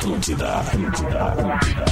Atlântida, Atlântida, Atlântida.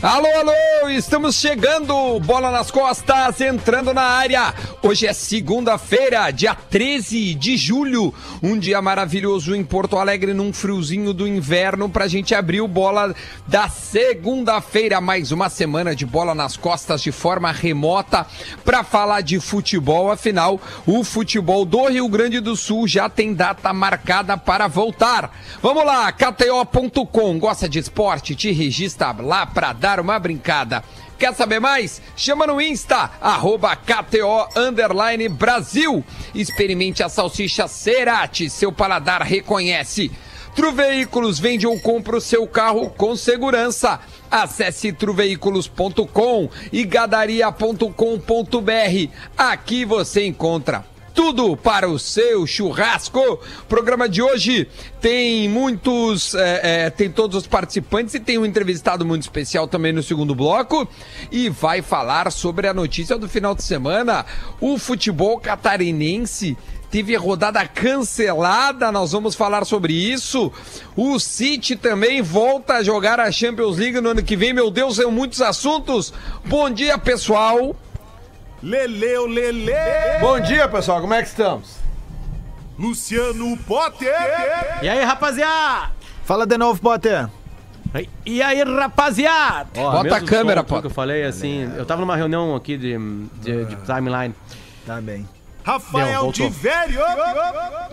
Alô, alô, estamos chegando, bola nas costas, entrando na área. Hoje é segunda-feira, dia 13 de julho, um dia maravilhoso em Porto Alegre, num friozinho do inverno, pra gente abrir o bola da segunda-feira. Mais uma semana de bola nas costas de forma remota pra falar de futebol. Afinal, o futebol do Rio Grande do Sul já tem data marcada para voltar. Vamos lá, KTO.com, gosta de esporte? Te registra lá pra dar uma brincada. Quer saber mais? Chama no Insta, arroba KTO Brasil. Experimente a salsicha Cerati, seu paladar reconhece. Truveículos vende ou compra o seu carro com segurança. Acesse truveículos.com e gadaria.com.br. Aqui você encontra tudo para o seu churrasco. O programa de hoje tem muitos, é, é, tem todos os participantes e tem um entrevistado muito especial também no segundo bloco e vai falar sobre a notícia do final de semana, o futebol catarinense teve rodada cancelada, nós vamos falar sobre isso. O City também volta a jogar a Champions League no ano que vem. Meu Deus, são muitos assuntos. Bom dia, pessoal. Leleu, Lele! Bom dia, pessoal, como é que estamos? Luciano Potter! E aí, rapaziada? Fala de novo, Potter. E aí, rapaziada? Ó, Bota a câmera, som, tudo Potter. que eu falei, assim, eu tava numa reunião aqui de, de, de timeline. Tá bem. Rafael de Velho!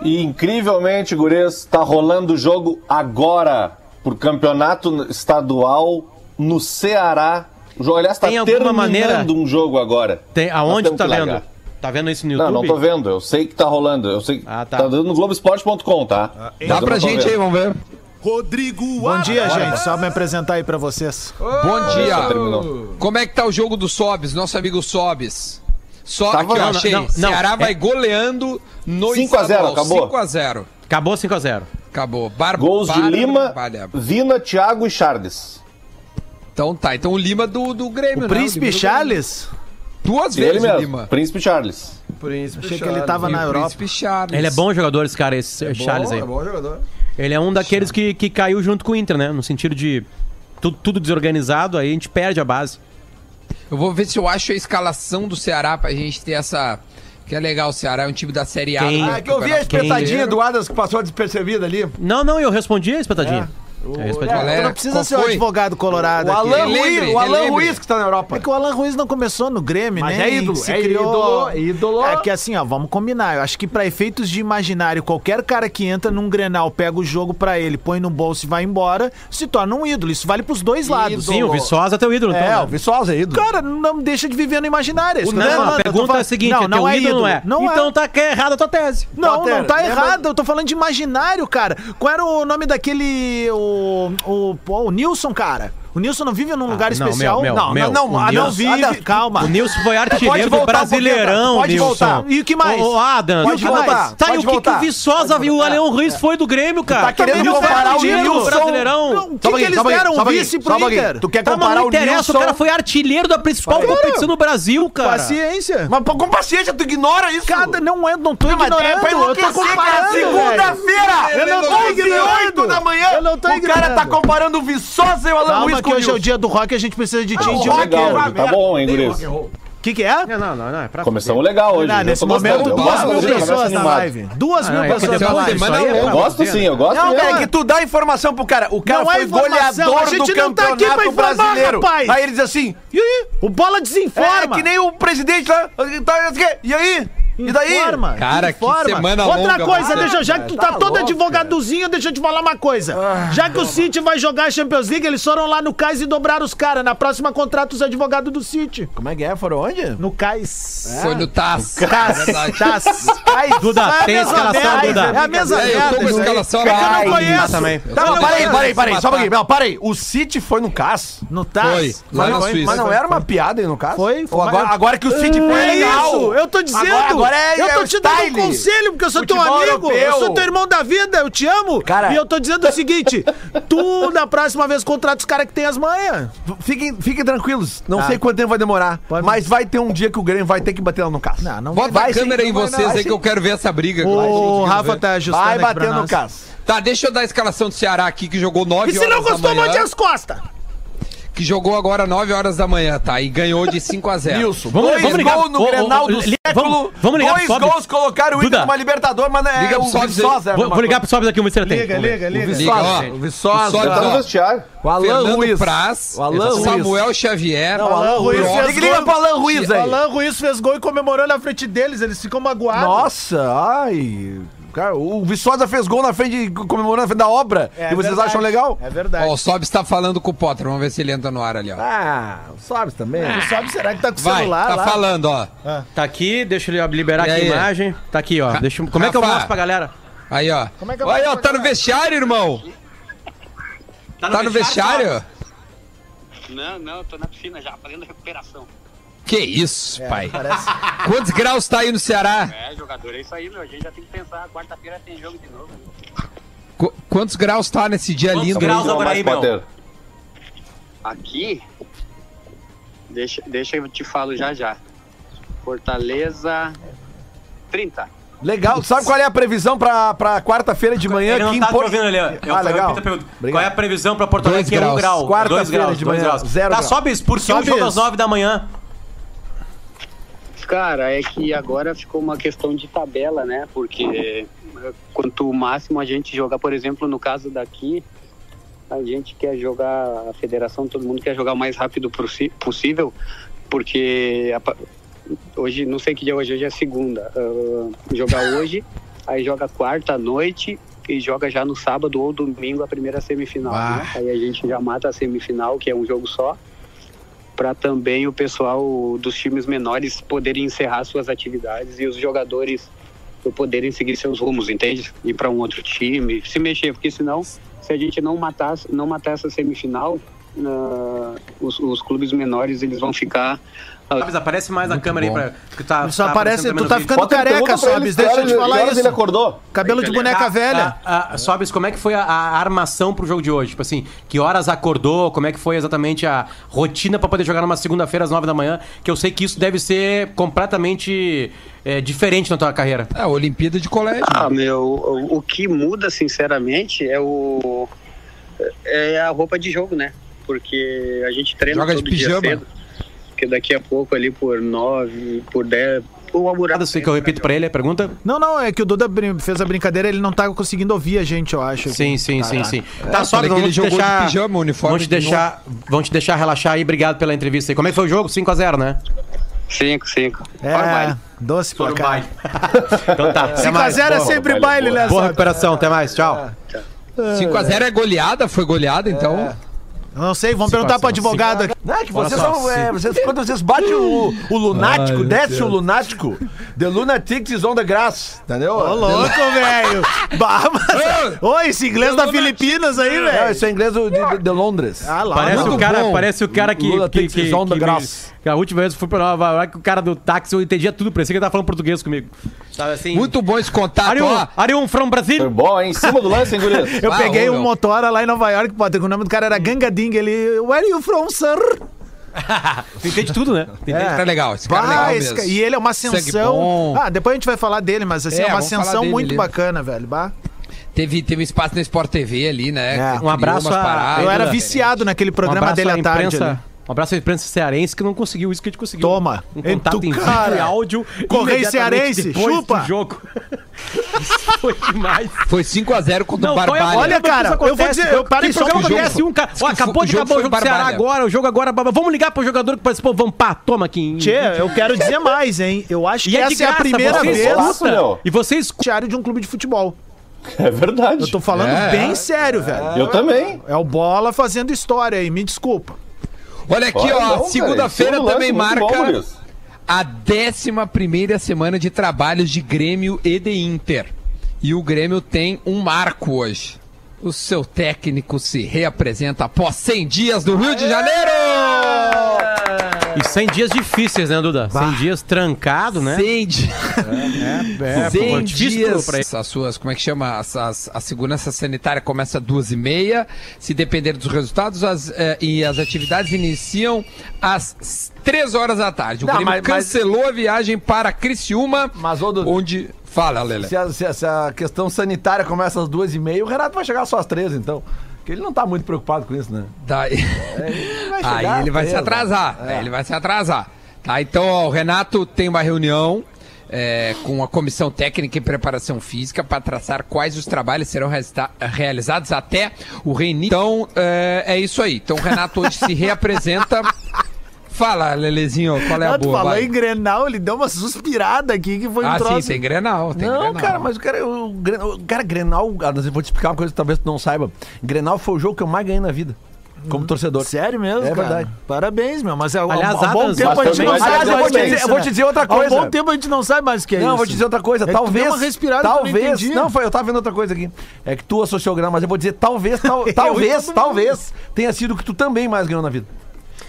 E incrivelmente, Gures, tá rolando o jogo agora por campeonato estadual no Ceará. O jogo, aliás, tá Tem alguma terminando maneira- um jogo agora. Tem, aonde tu tá que vendo? largar. Tá vendo isso no Não, YouTube? não tô vendo. Eu sei que tá rolando. Eu sei. Ah, tá. tá. dando no Globoesporte.com, tá? Mas Dá eu pra não gente aí, vendo. vamos ver. Rodrigo Bom dia, Ara. gente. Só me apresentar aí pra vocês. Bom dia. Como é que tá o jogo do Sobes, nosso amigo Sobes? Só aqui, ó, não, achei. não, não, Ceará é- vai goleando no 5 a 0, estadual. acabou? 5 a 0. Acabou 5x0. Acabou. Bar Gols de Bar- Lima, Valha. Vina, Thiago e Charles. Então tá, então o Lima do, do Grêmio, né? O Príncipe Lima do Charles? Duas Ele vezes o mesmo, Lima. Príncipe Charles. Achei que ele tava E na o Europa. Príncipe Charles. Ele é bom jogador, esse cara, esse Charles aí. bom jogador. Ele é um daqueles que, que caiu junto com o Inter, né? No sentido de tudo, tudo desorganizado, aí a gente perde a base. Eu vou ver se eu acho a escalação do Ceará pra gente ter essa... Que é legal, o Ceará é um time da Série A. Quem- do Ah, é que eu vi a espetadinha do Adams que passou despercebida ali. Não, não, eu respondi a espetadinha. É, Galera, Tu não precisa ser o foi? advogado colorado O aqui. Alan Relembre, Ruiz, o Alan. Ruiz que tá na Europa. É que o Alan Ruiz não começou no Grêmio, Mas né? é ídolo, Se é ídolo, é ídolo. É que assim, ó, vamos combinar. Eu acho que pra efeitos de imaginário, qualquer cara que entra num Grenal, pega o jogo pra ele, põe no bolso e vai embora, se torna um ídolo. Isso vale pros dois lados. Sim, o Viçosa é teu ídolo, É, então. o né? Viçosa é ídolo. Cara, não deixa de viver no imaginário. é tô Não, a pergunta é falando- a seguinte, não, é não teu é ídolo, ídolo. não é? Não então é. tá que é errada a tua tese. Não, Potter, não tá errado. Eu tô falando de imaginário, cara. Qual era o nome daquele. O. O, o Nilson, cara. O Nilson não vive num lugar não, especial? meu, meu, não, meu, não, não, o ah, não Nilson- vive. Adam, calma. O Nilson foi artilheiro do um Brasileirão, pode Nilson. voltar. E o que mais? Ô, Adam, Pode e o que voltar, mais? Tá, e pode o que, que o. Viçosa viu? O Leão Ruiz foi do Grêmio, cara. Tá querendo E o comparar o Nilson- Brasileirão. Não, o que, que eles deram? Um vice pro Inter? Tu quer Tá, comparar não o interessa, Nilson... o cara foi artilheiro da principal competição no Brasil, cara. Paciência. Mas com paciência, tu ignora isso. Cada, não é, não tô Não, ignorando. é eu tô comparando. Segunda-feira! Eu não tô 11 e ignorando. 8 da manhã. Eu não tô o cara tá comparando o Viçosa e o Calma Ruiz que hoje é o dia do rock e a gente precisa de tim de rock roqueiro. é Legal, tá bom, hein, Guriz? O que que é? Não, não, não, não, é pra Começamos legal hoje. Ah, eu nesse momento, gostando. Eu duas mil pessoas na live. Duas Ah, mil é pessoas na live. aí é. Eu gosto sim, eu gosto Não, mesmo. cara, é que tu dá informação pro cara. O cara Não é foi informação, goleador a gente do não tá aqui pra campeonato informar, brasileiro. rapaz. Aí ele diz assim, e aí? O bola É desinforma. que nem o presidente lá. tá, E aí? E daí? Informa, Cara, que informa. semana Outra longa, coisa, deixa, já que tu tá, tá todo louco, advogadozinho, deixa eu te falar uma coisa. já que o City vai jogar a Champions League, eles foram lá no Cais e dobraram os caras. Na próxima contrata os advogados do City. Como é que é? Foram onde? No Cais. Foi no TAS. Taz, É verdade. Taz. Duda, É a tem a mesma escalação, merda, Duda. É a mesma É, eu tô merda. com aí. escalação É que eu não conheço. Tá também. Não, Eu não, não parei, conheço. parei, parei, só um pouquinho. Não, parei. O City foi no CAS. No Taz. Foi, lá Mas na não, Suíça. mas não era uma piada aí no caso? Foi, agora, agora que o City foi É legal. isso, eu tô dizendo. Agora, é, eu é tô o te dando style. um conselho, porque eu sou teu Futebol amigo. europeu. Eu sou teu irmão da vida, eu te amo. Cara- e eu tô dizendo o seguinte: tu, na próxima vez, contrata os caras que tem as manhas. Fiquem, fiquem tranquilos. Não Tá. sei quanto tempo vai demorar. Pode- Mas vai ter um dia que o Grêmio vai ter que bater lá no Cássio. Não, não Bota Vai a sim, câmera em não vai vocês vai aí que sim. eu quero ver essa briga. O Rafa tá ajustando Vai bater no. Cássio. Tá, deixa eu dar a escalação do Ceará aqui, que jogou 9 E horas se não gostou, mande as costas. Que jogou agora 9 horas da manhã, tá? E ganhou de 5 a 0 Nilson, Vamos- dois vamos ligar- gols no Grenal do li- século. vamos- vamos ligar dois gols colocaram o Inter numa Libertador, mas é Liga o Viçosa. é Vou, vou ligar pro Sobs aqui, se ele tem. Liga, liga, liga. O Liga. Viçosa. O Viçosa. Tá no vestiário. O Alan Fernando Ruiz. Praz, O Alan Ruiz. Samuel Xavier, Não, o Alan Ruiz fez Liga, liga pro Alan Ruiz O aí. Alan Ruiz fez gol e comemorou na frente deles, eles ficam magoados. Nossa, ai. Cara, o Viçosa fez gol na frente, comemorando na frente da obra. É e vocês verdade, acham legal? É verdade. Ó, o Sobs tá falando com o Potter, vamos ver se ele entra no ar ali, ó. Ah, sabe também. Sabe, será que tá com o celular tá lá? falando, ó. Tá aqui, deixa eu liberar aqui a imagem. Tá aqui, ó. Deixa, eu- como é que eu mostro pra galera? Aí, ó. Como é que eu Aí, ó, tá pra no vestiário, irmão? Tá no vestiário? Não, não, tô na piscina já, fazendo recuperação. Que isso, pai. Parece. Quantos graus tá aí no Ceará? É, jogador, é isso aí, meu. A gente já tem que pensar. Quarta-feira tem jogo de novo. Qu- quantos graus tá nesse dia lindo? graus aí? agora aí, meu? Aqui, deixa, deixa eu te falo já já. Fortaleza, 30. Legal. Sabe qual é a previsão pra, pra quarta-feira de manhã Ele não aqui tá Porto ouvindo ali. Eu, Ah, legal. Qual é a previsão pra Porto Dois Alegre? Que é um graus. grau. Quarta-feira Dois graus, de dois manhã, graus. zero Tá, grau. sobe, um Sobe jogo às nove da manhã? Cara, é que agora ficou uma questão de tabela, né? Porque eh, quanto máximo a gente jogar, por exemplo, no caso daqui, a gente quer jogar, a federação, todo mundo quer jogar o mais rápido possível, porque a hoje, não sei que dia hoje, hoje é segunda. ah, jogar hoje, aí joga quarta à noite e joga já no sábado ou domingo a primeira semifinal. Né? Aí a gente já mata a semifinal, que é um jogo só para também o pessoal dos times menores poderem encerrar suas atividades e os jogadores poderem seguir seus rumos, entende? Ir para um outro time, se mexer, porque senão, se a gente não matar, não matar essa semifinal, ah, os, os clubes menores eles vão ficar ah, Sobes, aparece mais na câmera bom. aí pra. Que tá, Só tá aparece, tu tá ficando careca, Sobes, deixa eu te falar isso. ele acordou? Cabelo de boneca Tá, velha. ah, ah, Sobes, como é que foi a, a armação pro jogo de hoje? Tipo assim, que horas acordou? Como é que foi exatamente a rotina pra poder jogar numa segunda-feira às nove da manhã? Que eu sei que isso deve ser completamente é, diferente na tua carreira. É, Olimpíada de colégio. Ah, meu, o, o que muda, sinceramente, é o é a roupa de jogo, né? Porque a gente treina Joga de todo dia pijama? cedo. Porque daqui a pouco ali por nove, por dez, o Almurado... Nada sei que eu repito pra ele a pergunta? Não, não, é que o Duda fez a brincadeira, ele não tá conseguindo ouvir a gente, eu acho. Sim, sim, Tá, sim, tá. sim. É, Tá, eu Sobes, falei que ele jogou de deixar. pijama, uniforme Vamos te de deixar, vamos te deixar relaxar aí. Obrigado pela entrevista aí. Como é que foi o jogo? 5x0, né? Cinco, cinco. É, Fora o baile. doce placar. então tá. até mais. 5x0 é sempre baile, né, Boa recuperação, até mais. Tchau. 5x0 é goleada? Foi goleada, então? Não sei, vamos perguntar pro advogado aqui. Não, é que vocês só, são. é, vocês, quando vocês batem o, o lunático, desce o lunático, the lunatic is on the grass, entendeu? Ô, louco, velho. Bah, mas... Ô, esse inglês da Filipinas aí, Não, velho. isso é inglês do- de, de Londres. Ah, lá. Parece o, cara, bom. parece o cara que. Lula que, que, que on the grass. me- a última vez que eu fui pra Nova York, o cara do táxi, eu entendia tudo, parecia que ele tava falando português comigo. Tava assim. Muito bom esse contato, Are you, ó. are you from Foi Brasil? bom, hein? Em cima do lance, hein? Eu Ah, peguei ô, um meu. motora lá em Nova York, Potter, que o nome do cara era Gangading. Ele. Where are you from, sir? Tu entende tudo, né? Tu entende? É legal, esse cara é Bah, legal esse mesmo. ca- E ele é uma ascensão. Ah, depois a gente vai falar dele, mas assim, É, é, uma ascensão dele muito ali. bacana, velho. Bah. Teve, teve espaço na Sport TV ali, né? É. Um abraço a- paradas Eu era Duda. viciado naquele Um programa abraço dele à à tarde. imprensa. ali. Um abraço à imprensa cearense que não conseguiu isso que a gente conseguiu. Toma. Um contato Em vídeo cara. e áudio. Correio cearense, chupa. Do jogo. isso foi demais. Foi 5x0 contra o é a- Barbalha. Olha, cara, eu vou acontece, dizer, eu parei só programa um jogo. acontece um cara. Ó, que acabou o de jogo acabar o jogo do Ceará agora, o jogo agora. Vamos ligar pro jogador que participou, vamos pá, toma aqui. Tchê, eu quero dizer mais, hein? Eu acho E que é essa é a primeira vez. E você escuta. diário de um clube de futebol. É verdade. Eu tô falando É. bem sério, velho. Eu também. É o Bola fazendo história aí, me desculpa. Olha aqui, Olha, ó. cara, Segunda-feira do também bom, marca Gurias. a 11 primeira semana de trabalhos de Grêmio e de Inter. E o Grêmio tem um marco hoje. O seu técnico se reapresenta após 100 dias do Rio de Janeiro! E 100 dias difíceis, né, Duda? 100 dias trancado, né? 100 dias. É, 100 pô, difícil dias. pra ele. As suas, como é que chama? As, as- a segurança sanitária começa às duas e meia. Se depender dos resultados, as, eh, e as atividades iniciam às três horas da tarde. O Não, Grêmio mas- mas- cancelou a viagem para Criciúma, Mas, ô, Dudu, onde... Fala, Lele. se a, se a- se a questão sanitária começa às duas e meia, o Renato vai chegar só às três, então. Porque ele não tá muito preocupado com isso, né? Daí... Ele vai Aí ele vai se atrasar. né? Aí ele vai se atrasar. Tá, então ó, o Renato tem uma reunião é, com a comissão técnica e preparação física para traçar quais os trabalhos serão realizados até o reinício. Então é, é isso aí. Então o Renato hoje se reapresenta. Fala, Lelezinho, qual é a tu boa? falou vai? em Grenal, ele deu uma suspirada aqui que foi um Ah, troço. sim, tem Grenal. Tem Não, Grenal. cara, mas o cara, o, o cara, Grenal, eu vou te explicar uma coisa que talvez tu não saiba. Grenal foi o jogo que eu mais ganhei na vida, como torcedor. Sério mesmo, É cara? verdade. Parabéns, meu. Mas há, há- Aliás, há bom tempo a gente não sabe ter eu vou mais te que é dizer- isso, eu vou né? te dizer outra Há coisa. um bom tempo a gente não sabe mais o que é não, isso. eu vou te dizer outra coisa. É que tu talvez. deu uma respirada que eu não talvez. entendi. Não, foi, eu tava vendo outra coisa aqui. É que tu associou o Grenal, mas eu vou dizer, talvez, tal- talvez, talvez tenha sido o que tu também mais ganhou na vida.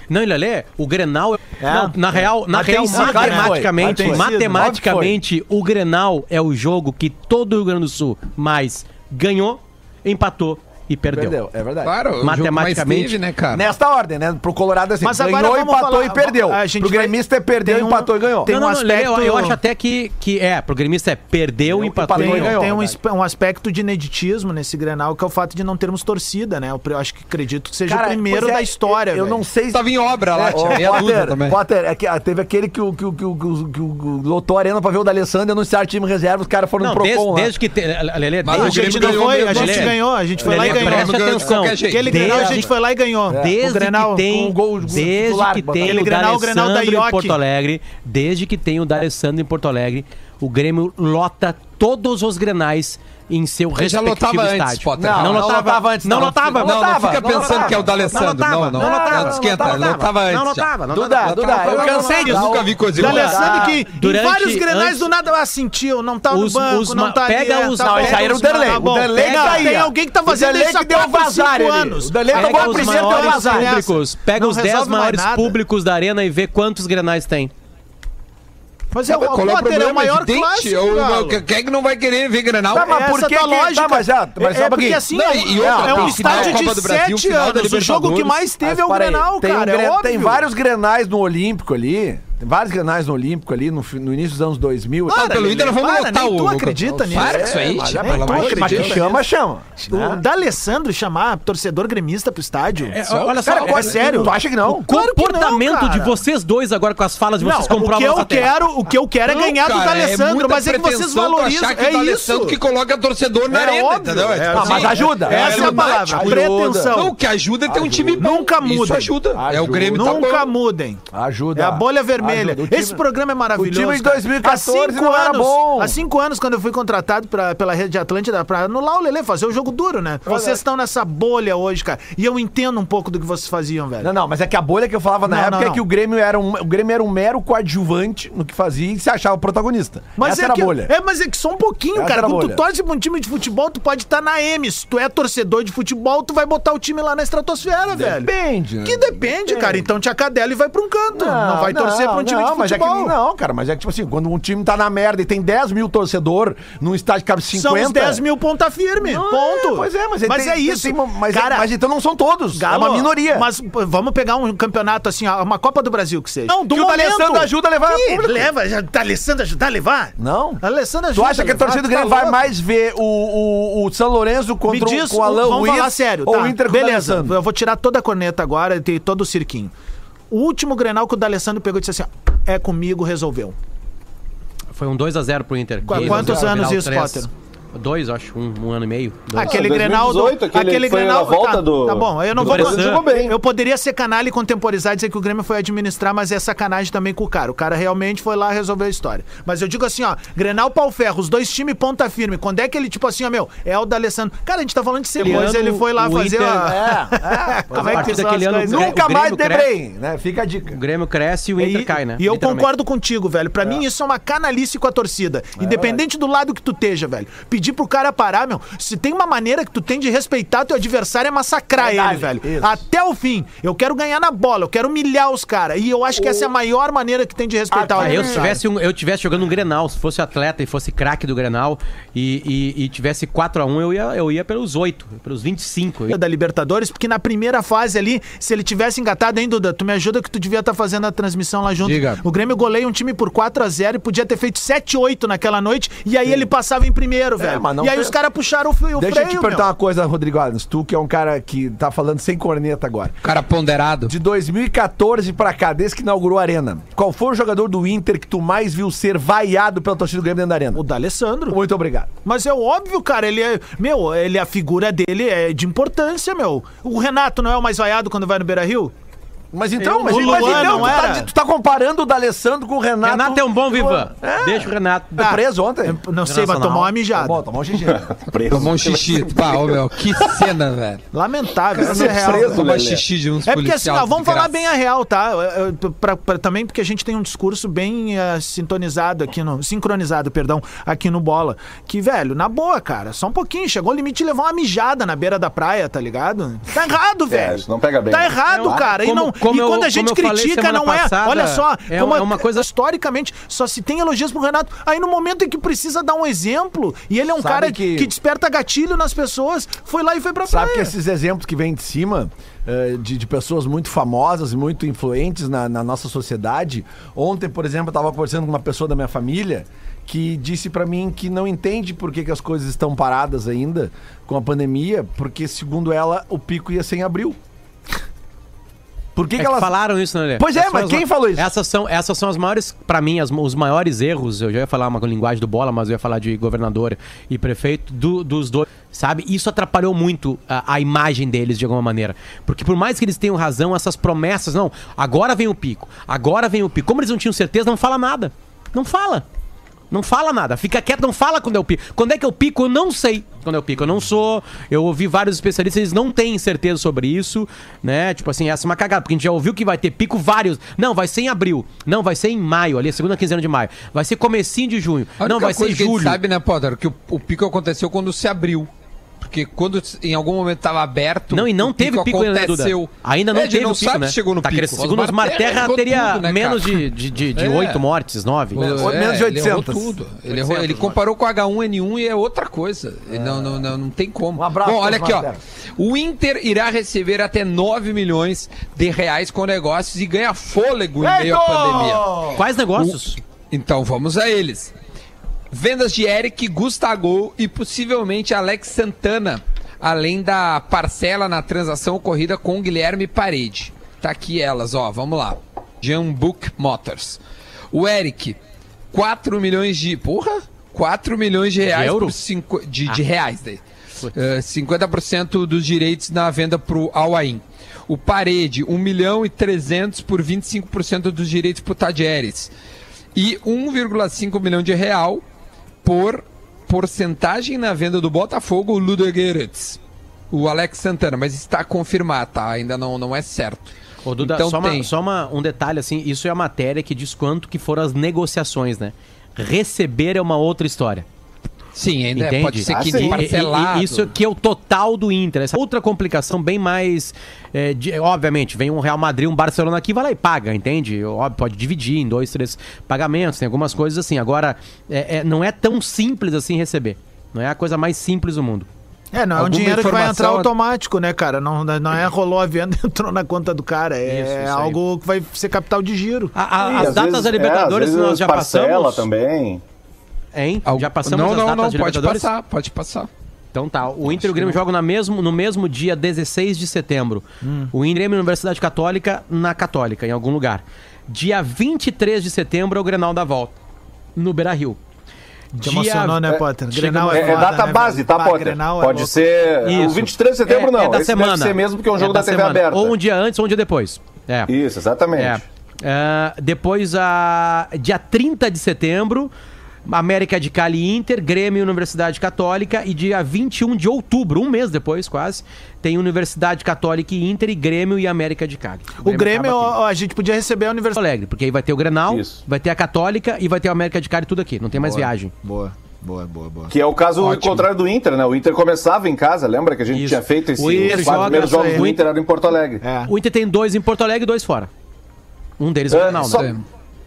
Não, Lelê, o Grenal. Não, na real, na real foi. matematicamente, matematicamente, o Grenal é o jogo que todo o Rio Grande do Sul mais ganhou, empatou e perdeu. Perdeu, é verdade. Claro, Matematicamente, teve, né, cara? Nesta ordem, né? Pro Colorado é assim, Mas agora ganhou, empatou falar- e perdeu. a gente Pro vai- gremista é perdeu, tem um- empatou e ganhou. tem não, um não, Lelê, eu, aspecto- eu acho até que, que é, pro gremista é perdeu, Ganhou, empatou e empatou e Tem, ganhou. ganhou. tem um, um aspecto de ineditismo nesse Grenal, que é o fato de não termos torcida, né? Eu acho que acredito que seja Cara, o primeiro é, da história, Eu, eu não sei se. Tava em obra lá, É, tinha Potter, também. Potter, é que, ah, teve aquele que o, que, o- que, que, que, lotou a arena pra ver o D'Alessandro e anunciar time reserva, os caras foram Não, Procon desde, que tem. Lelê, desde ganhou mesmo, a gente ganhou, a gente foi lá e Lelê, ganhou. presta ganhou de atenção. Aquele Grenal a Desde- gente foi lá e ganhou. Desde o Grenal, que tem, um gol desde titular, que tem o Grenal, o Grenal da em. Porto Alegre, desde que tem o D'Alessandro em Porto Alegre, o Grêmio lota todos os Grenais em seu Ele já respectivo lotava antes, estádio. Potter. Não, Não, não lotava, lotava antes, Não não. lotava. Não, não lotava, fica não pensando lotava. que é o D'Alessandro. Não Não, lotava, não. não lotava, Não, esquenta, não ele lotava antes. Não já. lotava, não Duda, lotava. Duda, eu cansei Eu disso. nunca vi coisa igual. Alessandro que durante- em vários grenais antes- do nada ah, sentiu, não tá no Os- banco, não tá pega os- tá Não, esse aí era o Derlei. O. Derlei caía. Tem alguém que tá O fazendo isso há que deu 4, vazar 5 ele. anos. O Derlei tomou os primeiro, deu vazar. pega Não os 10 resolve mais maiores públicos da arena e vê quantos Grenais tem. Mas é o Qual é o Potter, é o maior Evidente, clássico, eu- Quem é que não vai querer ver Grenal? Tá, mas Essa por que tua que- lógica. tá, mas já- mas é um porque assim, Não, é, e outra, é um estádio de do Brasil, 7 final da anos. O jogo que mais teve Mas é o Grenal, tem um cara. É óbvio. Tem vários grenais no Olímpico ali. Vários grenais no Olímpico ali, no, no início dos anos 2000. Ah, pelo Inter, nós vamos Para, o... tu acredita nisso. Para com isso aí, mas, tio, é, mas- mas que chama, chama. O né? D'Alessandro chamar torcedor gremista pro estádio. É, olha só, Cara, é é sério? Tu acha que não? Não, comportamento de vocês dois agora com as falas de vocês Não, o comprovam que eu quero, o que eu quero é ganhar do cara, D'Alessandro, mas é que vocês valorizam. É o isso. que coloca torcedor na É arena, óbvio. entendeu? É, tipo Não, assim, mas ajuda. Essa é a palavra. Pretensão. Não, o que ajuda é ter um time bom. Nunca Isso mudem. ajuda. É o Grêmio tá Nunca mudem. Ajuda. É a bolha vermelha. Ajuda. Time- Esse programa é maravilhoso. o time de cara. 2014 há cinco não era anos, bom. Há cinco anos, quando eu fui contratado pra, pela Rede Atlântida pra anular o Lelê, fazer o jogo duro, né? Vocês estão nessa bolha hoje, cara. E eu entendo um pouco do que vocês faziam, velho. Não, não, mas é que a bolha que eu falava na Não, época não, é que não. o Grêmio, era um, o Grêmio era um mero coadjuvante no que fazia e se achava o protagonista. Mas Essa é era que, a bolha. É, mas é que só um pouquinho, Essa cara. Quando tu bolha. torce pra um time de futebol, tu pode estar na M. Se tu é torcedor de futebol, tu vai botar o time lá na estratosfera, velho. Depende. né? Que depende, cara. Então te acadela e vai pra um canto. Não, vai torcer pra um time não, de mas é que- futebol. não, cara, mas é que, tipo assim, quando um time tá na merda e tem 10 mil torcedor num estádio que cabe 50... São os 10 mil ponta firme. Não, ponto. é, pois é, mas, ele tem- é isso. tem mas, cara, mas então não são todos. Galo, é uma minoria. Mas vamos pegar um campeonato assim, uma Copa do Brasil que seja. Não, do Que o D'Alessandro ajuda a levar Ih, público. leva, já, D'Alessandro ajudar a levar? Não. Alessandro Tu ajuda acha que a torcida do tu Grêmio tá vai mais ver o, o, o São Lourenço contra diz, o, Alan vamos Ruiz falar sério, ou tá? o Inter Beleza, eu vou tirar toda a corneta agora e todo o cirquinho. O último Grenal que o D'Alessandro pegou e disse assim, é comigo, resolveu. Foi um 2x0 pro Inter. Quantos anos isso. Potter? Dois, acho. Um, um ano e meio. Dois. Aquele 2018, Grenal aquele aquele foi Grenal na volta tá, do- tá bom, eu não vou bem. Eu poderia ser canalha e contemporizar e dizer que o Grêmio foi administrar, mas é sacanagem também com o cara. O cara realmente foi lá resolver a história. Mas eu digo assim, ó, Grenal Pau Ferro, os dois times ponta firme. Quando é que ele, tipo assim, ó, meu, é o D'Alessandro. Cara, a gente tá falando de ser Depois ele foi lá fazer Inter- a... É, é. Como é que daquele as ano, Nunca mais. Debrei, né? Fica a dica. O Grêmio cresce e o Inter E, cai, né? e eu concordo contigo, velho. Pra mim, isso é uma canalice com a torcida. Independente do lado que tu esteja, velho. Pedir pedir pro cara parar, meu. Se tem uma maneira que tu tem de respeitar teu adversário é massacrar Verdade, ele, velho. isso. Até o fim. Eu quero ganhar na bola, eu quero humilhar os caras. E eu acho que essa é a maior maneira que tem de respeitar o Ah, eu adversário. se tivesse, um, eu tivesse jogando um Grenal, se fosse atleta e fosse craque do Grenal e, e, e tivesse 4x1, eu ia, eu ia pelos 8, pelos 25. Eu ia- da Libertadores, porque na primeira fase ali, se ele tivesse engatado, hein, Duda? Tu me ajuda que tu devia estar fazendo a transmissão lá junto. Diga. O Grêmio goleia um time por 4x0 e podia ter feito 7x8 naquela noite, e aí ele passava em primeiro, velho. Mas não e aí os caras puxaram o, fio, o Deixa freio, eu te perguntar meu. uma coisa, Rodrigo Adams. Tu que é um cara que tá falando sem corneta agora. Cara ponderado. De 2014 pra cá, desde que inaugurou a Arena, qual foi o jogador do Inter que tu mais viu ser vaiado pela torcida do Grêmio dentro da Arena? O D'Alessandro. Muito obrigado. Mas é óbvio, cara, ele é. Meu, ele, a figura dele é de importância, meu. O Renato não é o mais vaiado quando vai no Beira Rio? Mas então, mas, o mas Luan então não tu, tá, era? tu tá comparando o D'Alessandro com o Renato. Renato é um bom vivan. É. Deixa o Renato. Foi preso ontem. Eu Não sei, mas tomou uma mijada. Bom, tomou um xixi. Tomou um xixi. Pá, ô, meu, que cena, velho. Lamentável, essa é real. preso, Lelê. xixi de uns É porque assim, ó, vamos falar bem a real, tá? Eu- eu- pra- pra- também porque a gente tem um discurso bem eh, sintonizado aqui no. Sincronizado, perdão, aqui no bola. Que, velho, na boa, cara, só um pouquinho. Chegou o limite de levar uma mijada na beira da praia, tá ligado? Tá errado, velho. isso não pega bem. Tá errado, É, cara. e não, como e eu- quando a gente critica, não é. passada, Olha só, é uma- é uma coisa- Historicamente, só se tem elogios pro Renato. Aí no momento em que precisa dar um exemplo, e ele é um Sabe cara que- que... desperta gatilho nas pessoas, foi lá e foi pra Sabe que praia. esses exemplos que vêm de cima, eh, de, de pessoas muito famosas e muito influentes na, na nossa sociedade. Ontem, por exemplo, eu estava conversando com uma pessoa da minha família que disse pra mim que não entende por que, que as coisas estão paradas ainda com a pandemia, porque, segundo ela, o pico ia ser em abril. Por que, É que que elas. falaram isso, né, Lê? Pois é, mas quem ma- falou isso? Essas são, essas são as maiores, pra mim, as- os maiores erros. Eu já ia falar uma linguagem do bola, mas eu ia falar de governador e prefeito do- dos dois. Sabe? Isso atrapalhou muito a, a imagem deles de alguma maneira. Porque por mais que eles tenham razão, essas promessas, não, agora vem o pico, agora vem o pico. Como eles não tinham certeza, não fala nada. Não fala. Não fala nada, fica quieto, não fala quando é o pico. Quando é que o pico, eu não sei quando é o pico. Eu não sou. Eu ouvi vários especialistas, eles não têm certeza sobre isso, né? Tipo assim, essa é uma cagada, porque a gente já ouviu que vai ter pico vários. Não, vai ser em abril. Não, vai ser em maio, ali, a segunda quinzena de maio. Vai ser comecinho de junho. Não, vai ser que a gente julho. sabe, né, Potter, que o, o pico aconteceu quando se abriu. Porque quando em algum momento estava aberto. Não, e não o teve pico ainda, né, Duda? aconteceu. Ainda não É, teve não o pico, sabe né? chegou no Tá pico. crescendo. Segundo os Marterra, teria tudo, né, menos de, de, de, de É. 8 mortes, 9. É, menos de Ele errou 800. tudo. Ele, errou- ele comparou com H1N1 e é outra coisa. Ele Não, não, não, não tem como. Um abraço Bom, olha aqui, ó. Marterra. O Inter irá receber até 9 milhões de reais com negócios e ganha fôlego em meio à pandemia. Quais negócios? Então vamos a eles. Vendas de Eric, Gustavo e possivelmente Alex Santana, além da parcela na transação ocorrida com Guilherme Parede. Tá aqui elas, ó, vamos lá. Jambook Motors. O Eric, 4 milhões de. Porra! 4 milhões de reais euro? por cinco, de, de reais daí. Eh, 50% dos direitos na venda pro Al-Ain. O Parede, 1 milhão e 300 por 25% dos direitos pro Tadieres. E 1,5 milhão de real por porcentagem na venda do Botafogo, o Ludogueretz. O Alex Santana, mas está confirmado, tá? Ainda não, não é certo. Ô, Duda, Então só, uma- tem. só uma- um detalhe, assim, isso é a matéria que diz quanto que foram as negociações, né? Receber é uma outra história. Sim, ainda é- Entende? pode ser Ah, que sim. E- parcelado. isso que é o total do Inter. Essa outra complicação bem mais. é, de- obviamente, vem um Real Madrid, um Barcelona aqui, vai lá e paga, entende? Óbvio, pode dividir em dois, três pagamentos, tem algumas coisas assim. Agora, é- é- não é tão simples assim receber. Não é a coisa mais simples do mundo. É, não é um Alguma dinheiro que vai entrar automático, né, cara? Não, não é rolou a venda e entrou na conta do cara. É Isso, isso algo que vai ser capital de giro. A- a- E as datas vezes- da Libertadores é, às vezes nós já parcela passamos. também. Hein? Algu- Já passamos Não, as não, datas não, de pode passar, pode passar. Então tá, o Inter e o Grêmio jogam na mesmo, no mesmo dia 16 de setembro. Hum. O Inter Grêmio Universidade Católica na Católica, em algum lugar. Dia 23 de setembro é o Grenal da volta, no Beira-Rio. Te emocionou, né, é, Potter? chega Grenal é, É, é foda, data né, base, tá, Bah, Potter? Grenal é Pode louco. ser. O Isso. 23 de setembro É- não. é da Esse semana. deve ser mesmo porque é um jogo da da, TV semana. aberta. Ou um dia antes ou um dia depois. É. Isso, exatamente. É. Ah, depois, a, dia 30 de setembro, América de Cali e Inter, Grêmio e Universidade Católica. E dia 21 de outubro, um mês depois quase, tem Universidade Católica e Inter e Grêmio e América de Cali. O Grêmio, aqui. ó, a gente podia receber a Universidade. Alegre, porque aí vai ter o Grenal, Isso. vai ter a Católica e vai ter a América de Cali tudo aqui. Não tem mais viagem. Boa. Boa, boa, boa. Que é o caso Ótimo. contrário do Inter, né? O Inter começava em casa, lembra que a gente Isso. tinha feito esse, O Inter quatro joga primeiros jogos aí. do Inter eram em Porto Alegre. É. O Inter tem dois em Porto Alegre e dois fora. Um deles é o É, Grenal, só- né?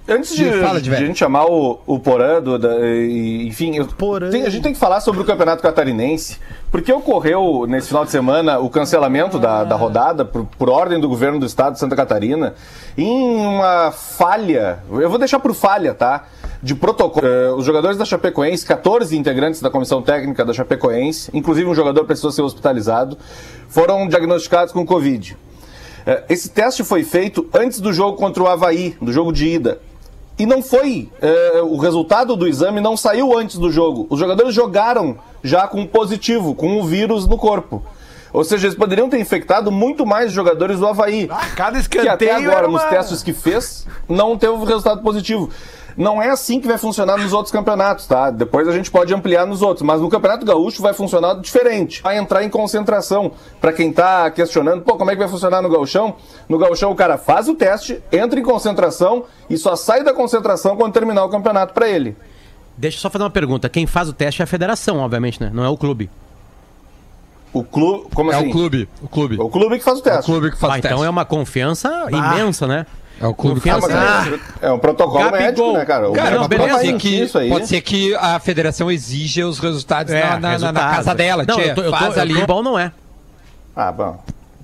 Antes de, Fala, de de a gente chamar o, o Porã, do- da- e- enfim, Porã. tem- a gente tem que falar sobre o Campeonato Catarinense, porque ocorreu nesse final de semana o cancelamento da, da rodada por, por ordem do governo do estado de Santa Catarina, em uma falha, eu vou deixar por falha, tá? De protocolo. Eh, os jogadores da Chapecoense, 14 integrantes da comissão técnica da Chapecoense, inclusive um jogador precisou ser hospitalizado, foram diagnosticados com Covid. É, Esse teste foi feito antes do jogo contra o Havaí, do jogo de ida. E não foi. é, o resultado do exame não saiu antes do jogo. Os jogadores jogaram já com positivo, com o vírus no corpo. Ou seja, eles poderiam ter infectado muito mais jogadores do Havaí. Ah, cada que escanteio até agora, era nos uma- testes que fez, não teve resultado positivo. Não é assim que vai funcionar nos outros campeonatos, tá? Depois a gente pode ampliar nos outros, mas no Campeonato Gaúcho vai funcionar diferente. Vai entrar em concentração. Pra quem tá questionando, pô, como é que vai funcionar no Gauchão? No Gauchão o cara faz o teste, entra em concentração e só sai da concentração quando terminar o campeonato pra ele. Deixa eu só fazer uma pergunta. Quem faz o teste é a federação, obviamente, né? Não é o clube. O clube, como É assim? o clube. O clube. É o clube que faz o É o teste. clube que faz Ah, o teste. então é uma confiança imensa, né? É o clube que Ah, faz teste. é, é um protocolo Gabigol. médico, né, cara? O Cara, Não, beleza, pode, que, isso aí. pode ser que a federação exija os resultados na, na- na- na resultados. casa dela. Não, tia. eu tô, eu tô, faz eu ali. bom não é. Ah, bom.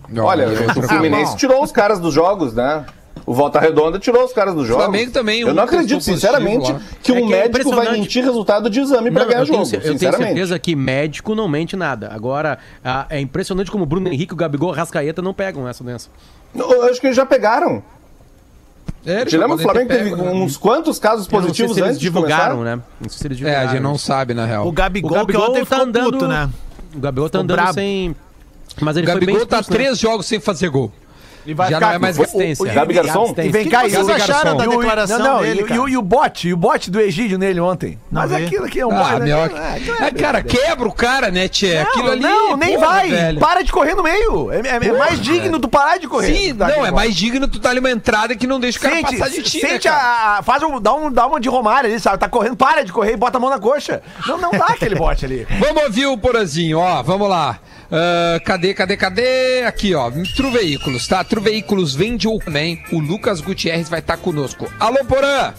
Não, Olha, é outra o Fluminense bom. tirou os caras dos jogos, né? O Volta Redonda tirou os caras dos jogos. Flamengo também, Eu não acredito, sinceramente, que É um que é médico vai mentir resultado de exame pra Não, ganhar eu, jogo, eu tenho sinceramente. certeza que médico não mente nada. Agora, ah, é impressionante como o Bruno Henrique, o Gabigol, o Rascaeta não pegam essa doença. Eu acho que eles já pegaram. É, lembra o Flamengo teve pego, né? uns quantos casos Eu não sei positivos se eles antes de divulgaram, começar? né? Não sei se eles É, divulgaram. a gente não sabe, na real. O Gabigol, O Gabigol que ontem tá andando- puto, né? O Gabigol tá andando brabo. sem... Mas O ele foi bem Gabigol tá expulso, né? três jogos sem fazer gol. E vai Já ficar não é mais assistência. o- o- Gabi Garçom? E vem cá, e vocês o- acharam da declaração não, não, dele, e, o- e o- e o bote, e o bote do Egídio nele ontem. Não Mas vi. aquilo aqui é um Ah, bote, né? meu, Ah, é, é cara, quebra o cara, né, Tchê? Aquilo ali. não, nem porra, vai. velho. Para de correr no meio. É, é- é mais digno tu parar de correr. Sim, Dá não, é mais digno tu dar ali uma entrada que não deixa o cara Sente, passar de ti, né, sente cara? a, a- faz um, dá, um, dá uma de Romário ali, sabe? Tá correndo, para de correr e bota a mão na coxa. Não, não dá aquele bote ali. Vamos ouvir o Porazinho, ó, vamos lá. Ah, cadê, cadê, cadê? Aqui, ó, Tru Veículos, tá? Tru Veículos vende o também. O Lucas Gutierrez vai estar conosco. Alô, Porã!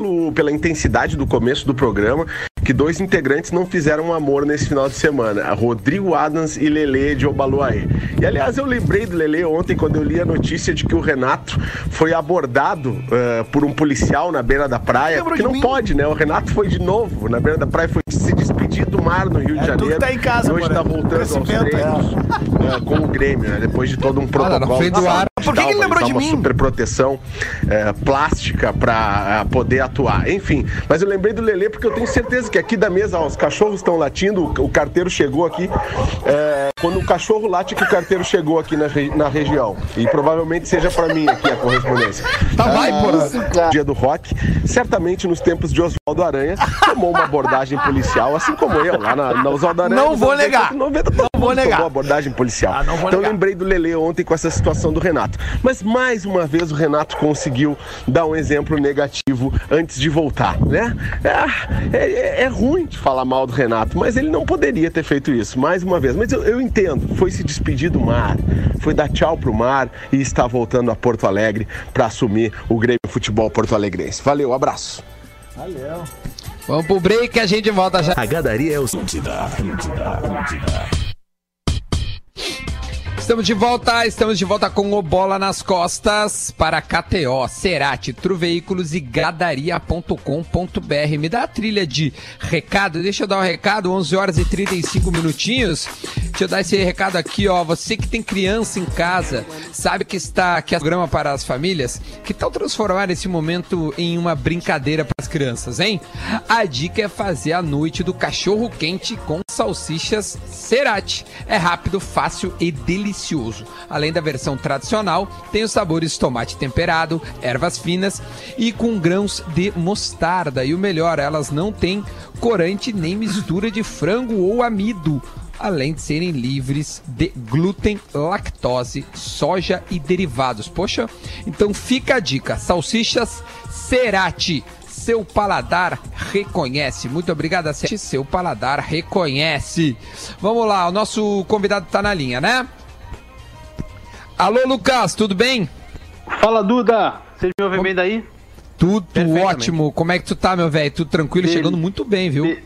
Pelo, pela intensidade do começo do programa, que dois integrantes não fizeram amor nesse final de semana, a Rodrigo Adams e Lele de Obaluaê. E aliás, eu lembrei do Lele ontem quando eu li a notícia de que o Renato foi abordado eh, por um policial na beira da praia, de não mim. pode, né? O Renato foi de novo na beira da praia, foi se despedir do mar no Rio de É, tu Janeiro. que tá em casa, e hoje Porã. tá voltando aos treinos eh, com o Grêmio, né? Depois de todo um protocolo. na frente do de ar. Por que que ele lembrou de usar mim? uma super proteção é, plástica para poder atuar. Enfim, mas eu lembrei do Lelê porque eu tenho certeza que aqui da mesa ó, os cachorros estão latindo, o, o carteiro chegou aqui. é, quando o cachorro late, que o carteiro chegou aqui na, na região. E provavelmente seja para mim aqui a correspondência. Tá, vai, Porã. Dia do rock, certamente nos tempos de Oswaldo Aranha, tomou uma abordagem policial, assim como eu, lá na, na Oswaldo Aranha. Não vou negar. 80, 90, todo Não vou negar. Tomou abordagem policial. Ah, não vou então negar. lembrei do Lele ontem com essa situação do Renato. Mas mais uma vez o Renato conseguiu dar um exemplo negativo antes de voltar, né? É, é- é ruim de falar mal do Renato, mas ele não poderia ter feito isso, mais uma vez. Mas eu, eu entendo, foi se despedir do mar, foi dar tchau pro mar e está voltando a Porto Alegre para assumir o Grêmio Futebol Porto Alegrense. Valeu, abraço. Vamos pro break a gente volta já. A gadaria é o. Estamos de volta, estamos de volta com o Bola nas Costas para KTO, Cerati, Truveículos e Gadaria.com.br. Me dá a trilha de recado, deixa eu dar um recado, 11 horas e 35 minutinhos. Deixa eu dar esse recado aqui, ó. Você que tem criança em casa, sabe que está que é programa para as famílias, que tal transformar esse momento em uma brincadeira para as crianças, hein? A dica é fazer a noite do cachorro quente com salsichas Cerati. É rápido, fácil e delicioso. Além da versão tradicional, tem os sabores tomate temperado, ervas finas e com grãos de mostarda. E o melhor, elas não têm corante nem mistura de frango ou amido. além de serem livres de glúten, lactose, soja e derivados. Poxa, então fica a dica: salsichas Cerati. Seu paladar reconhece. Muito obrigado, Cerati. Seu paladar reconhece. Vamos lá, o nosso convidado tá na linha, né? Alô, Lucas, tudo bem? Fala, Duda! Vocês me ouvem bem daí? Tudo ótimo. Como é que tu tá, meu velho? Tudo tranquilo, Be- chegando muito bem, viu? Be-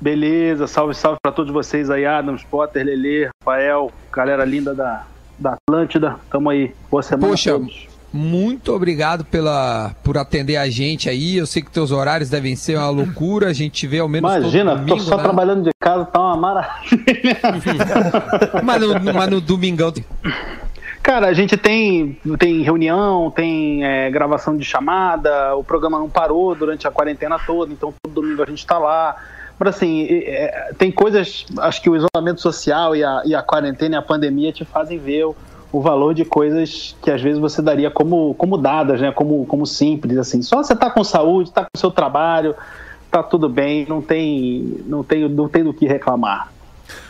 Beleza, salve, salve pra todos vocês aí, Adams, Potter, Lele, Rafael, galera linda da, da Atlântida. Tamo aí. Boa semana Poxa, todos. muito obrigado pela, por atender a gente aí. Eu sei que teus horários devem ser uma loucura. A gente te vê ao menos Imagina, todo domingo, tô só né? trabalhando de casa, tá uma maravilha. Mas no, mas no domingão. Cara, a gente tem, tem reunião, tem é, gravação de chamada, o programa não parou durante a quarentena toda, então todo domingo a gente tá lá. Mas assim, é, tem coisas, acho que o isolamento social e a, e a quarentena e a pandemia te fazem ver o, o valor de coisas que às vezes você daria como, como dadas, né? Como, como simples, assim. Só você tá com saúde, tá com seu trabalho, tá tudo bem, não tem, não tem, não tem do que reclamar.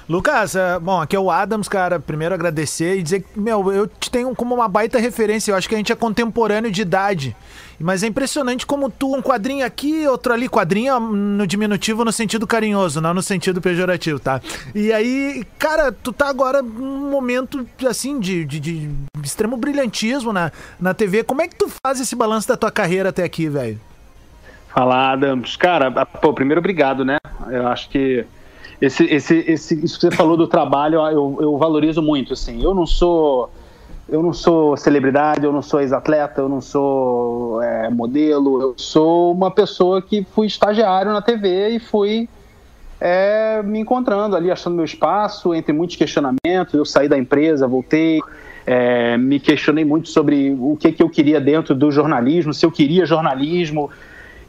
Lucas, é, bom, aqui é o Adams, cara. Primeiro agradecer e dizer que, meu, eu te tenho como uma baita referência. Eu acho que a gente é contemporâneo de idade. Mas é impressionante como tu, um quadrinho aqui, outro ali, quadrinho no diminutivo no sentido carinhoso, não no sentido pejorativo, tá? E aí, cara, tu tá agora num momento, assim, de, de, de extremo brilhantismo na, na TV. Como é que tu faz esse balanço da tua carreira até aqui, velho? Fala, Adams. Cara, pô, primeiro obrigado, né? Eu acho que esse, esse, esse, isso que você falou do trabalho, eu, eu valorizo muito, assim. Eu não sou eu não sou celebridade, eu não sou ex-atleta, eu não sou é, modelo, eu sou uma pessoa que fui estagiário na TV e fui é, me encontrando ali, achando meu espaço, entre muitos questionamentos. Eu saí da empresa, voltei, é, me questionei muito sobre o que, que eu queria dentro do jornalismo, se eu queria jornalismo.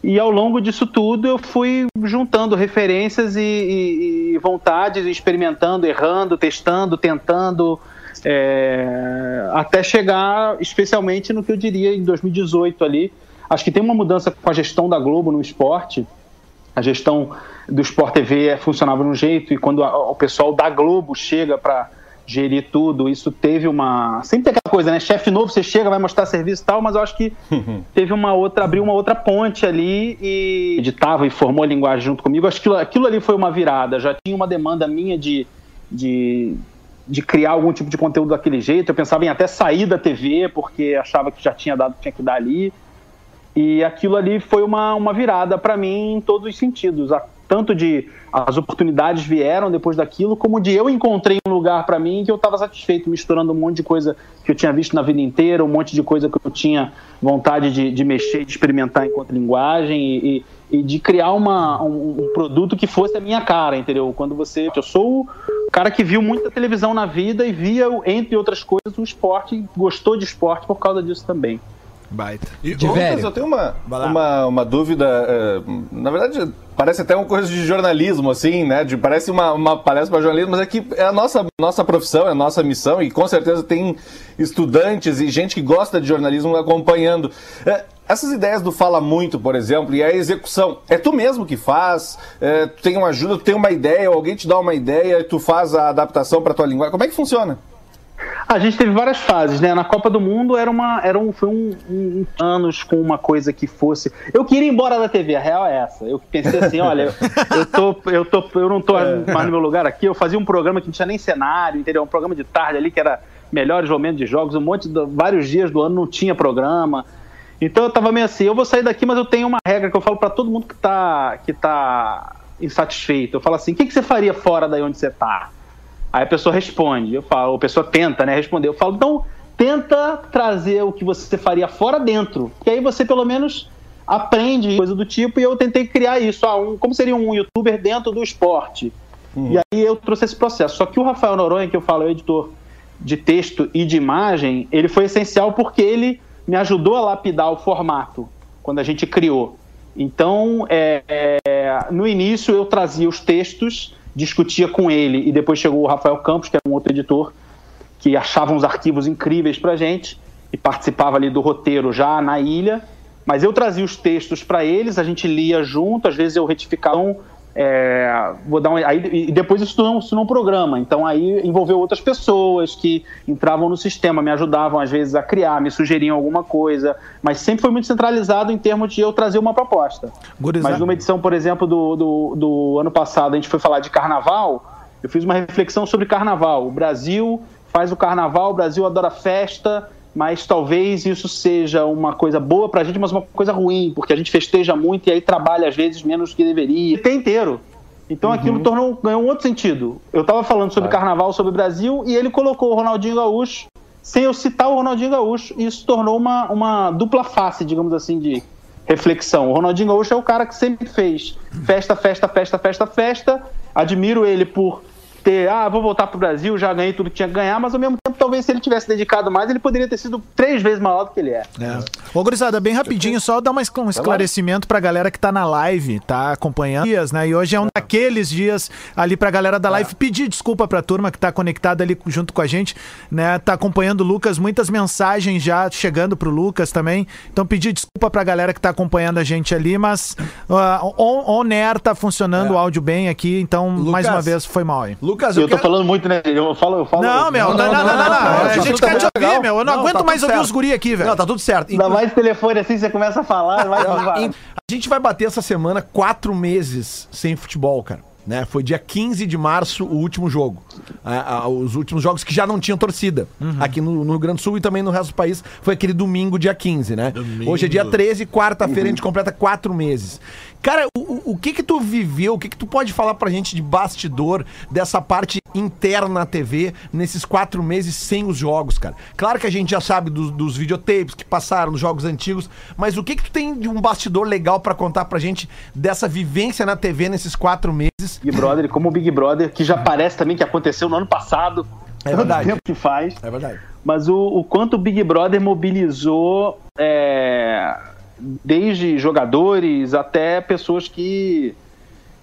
E ao longo disso tudo eu fui juntando referências e, e- e vontades, experimentando, errando, testando, tentando, é, até chegar especialmente no que eu diria em 2018 ali. Acho que tem uma mudança com a gestão da Globo no esporte. A gestão do Sport TV funcionava de um jeito e quando a- o pessoal da Globo chega para gerir tudo, isso teve uma. Sempre tem aquela coisa, né? Chefe novo, você chega, vai mostrar serviço e tal, mas eu acho que teve uma outra, abriu uma outra ponte ali e editava e formou a linguagem junto comigo. Acho que aquilo, ali foi uma virada. Já tinha uma demanda minha de, de, de criar algum tipo de conteúdo daquele jeito. Eu pensava em até sair da TV, porque achava que já tinha dado, tinha que dar ali. E aquilo ali foi uma, uma virada para mim em todos os sentidos. A- Tanto de as oportunidades vieram depois daquilo, como de eu encontrei um lugar para mim que eu estava satisfeito, misturando um monte de coisa que eu tinha visto na vida inteira, um monte de coisa que eu tinha vontade de, de mexer, de experimentar enquanto linguagem e, e- e de criar uma, um, um produto que fosse a minha cara, entendeu? Quando você. Eu sou o cara que viu muita televisão na vida e via, entre outras coisas, o esporte, gostou de esporte por causa disso também. Baita. E, De velho. eu tenho uma, uma, uma dúvida. eh, na verdade, parece até uma coisa de jornalismo, assim, né? De, parece uma, uma palestra para jornalismo, mas é que é a nossa, nossa profissão, é a nossa missão, e com certeza tem estudantes e gente que gosta de jornalismo acompanhando. Eh, essas ideias do Fala Muito, por exemplo, e a execução, é tu mesmo que faz? Eh, tu tem uma ajuda, tu tem uma ideia, alguém te dá uma ideia e tu faz a adaptação para tua linguagem. Como é que funciona? A gente teve várias fases, né? Na Copa do Mundo era uma, era um, foi um, um- um anos com uma coisa que fosse. Eu queria ir embora da TV, a real é essa. Eu pensei assim, olha, eu, eu tô, eu tô, eu não tô mais no meu lugar aqui. Eu fazia um programa que não tinha nem cenário, entendeu? Um programa de tarde ali que era melhores momentos de jogos, um monte de vários dias do ano não tinha programa. Então eu tava meio assim, eu vou sair daqui, mas eu tenho uma regra que eu falo para todo mundo que tá, que tá insatisfeito. Eu falo assim, o que, que você faria fora daí onde você tá? Aí a pessoa responde, eu falo, a pessoa tenta, né, responder. Eu falo, então tenta trazer o que você faria fora dentro, que aí você pelo menos aprende coisa do tipo. E eu tentei criar isso, ah, um, como seria um youtuber dentro do esporte. E aí eu trouxe esse processo. Só que o Rafael Noronha, que eu falo, é o editor de texto e de imagem, ele foi essencial porque ele me ajudou a lapidar o formato quando a gente criou. Então, é, é, no início eu trazia os textos, discutia com ele e depois chegou o Rafael Campos, que era um outro editor, que achava uns arquivos incríveis pra gente e participava ali do roteiro já na ilha. Mas eu trazia os textos para eles, a gente lia junto, às vezes eu retificava. Então, É, vou dar um, aí, e depois isso não, isso não programa. Então aí envolveu outras pessoas que entravam no sistema, me ajudavam às vezes a criar, me sugeriam alguma coisa, mas sempre foi muito centralizado em termos de eu trazer uma proposta. Gurizada. Mas numa edição, por exemplo, do, do, do ano passado, a gente foi falar de carnaval, eu fiz uma reflexão sobre carnaval. O Brasil faz o carnaval, o Brasil adora festa, mas talvez isso seja uma coisa boa pra gente, mas uma coisa ruim, porque a gente festeja muito e aí trabalha às vezes menos do que deveria. O tempo inteiro. Então aquilo tornou, ganhou um outro sentido. Eu tava falando sobre carnaval, sobre o Brasil, e ele colocou o Ronaldinho Gaúcho, sem eu citar o Ronaldinho Gaúcho, e isso tornou uma, uma dupla face, digamos assim, de reflexão. O Ronaldinho Gaúcho é o cara que sempre fez festa, festa, festa, festa, festa. Admiro ele por ter, ah, vou voltar pro Brasil, já ganhei tudo que tinha que ganhar, mas ao mesmo tempo, talvez se ele tivesse dedicado mais, ele poderia ter sido três vezes maior do que ele é. É. Ô, gurizada, bem rapidinho, só dar uma es- um esclarecimento pra galera que tá na live, tá acompanhando dias, né? E hoje é um daqueles dias ali pra galera da live pedir desculpa pra turma que tá conectada ali junto com a gente, né? Tá acompanhando o Lucas, muitas mensagens já chegando pro Lucas também. Então pedir desculpa pra galera que tá acompanhando a gente ali, mas uh, on, on air tá funcionando o áudio bem aqui, então mais Lucas. uma vez foi mal aí. Lucas, Eu eu tô quero... falando muito, né? Eu falo, eu falo. Não, meu, não, não, não, não, não, A tá gente quer te ouvir, meu. Eu não, Não, aguento tá mais ouvir certo. os guri aqui, velho. Não, tá tudo certo. Ainda mais telefone assim, você começa a falar, vai. A gente vai bater essa semana quatro meses sem futebol, cara. Né? Foi dia 15 de março o último jogo. Ah, ah, os últimos jogos que já não tinham torcida. Aqui no, no Rio Grande do Sul e também no resto do país foi aquele domingo, dia 15, né? Hoje é dia 13, quarta-feira a gente completa quatro meses. Cara, o, o- que que tu viveu, o que que tu pode falar pra gente de bastidor dessa parte interna à TV nesses quatro meses sem os jogos, cara? Claro que a gente já sabe dos, dos videotapes que passaram, dos jogos antigos, mas o que que tu tem de um bastidor legal pra contar pra gente dessa vivência na TV nesses quatro meses? Big Brother, como o Big Brother, que já parece também que aconteceu no ano passado. É verdade. tempo que faz. É verdade. Mas o, o quanto o Big Brother mobilizou é, desde jogadores até pessoas que,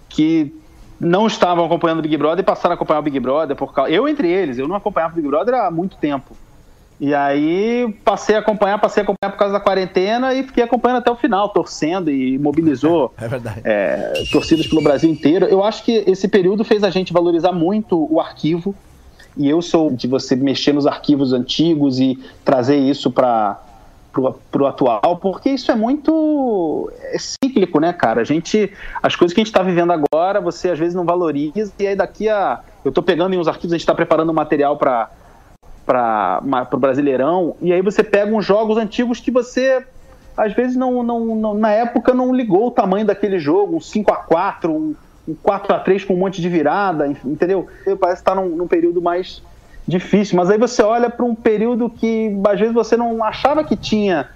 que não estavam acompanhando o Big Brother e passaram a acompanhar o Big Brother. Por causa, eu entre eles, eu não acompanhava o Big Brother há muito tempo. E aí passei a acompanhar, passei a acompanhar por causa da quarentena e fiquei acompanhando até o final, torcendo e mobilizou É é, torcidas pelo Brasil inteiro. Eu acho que esse período fez a gente valorizar muito o arquivo. E eu sou de você mexer nos arquivos antigos e trazer isso para o atual, porque isso é muito é cíclico, né, cara? A gente, as coisas que a gente está vivendo agora, você às vezes não valoriza e aí daqui a, eu estou pegando em uns arquivos, a gente está preparando material para para o Brasileirão, e aí você pega uns jogos antigos que você às vezes não, não, não- na época não ligou o tamanho daquele jogo, um 5 a 4 um, um 4 a 3 com um monte de virada, entendeu? Parece estar num, num período mais difícil, mas aí você olha para um período que às vezes você não achava que tinha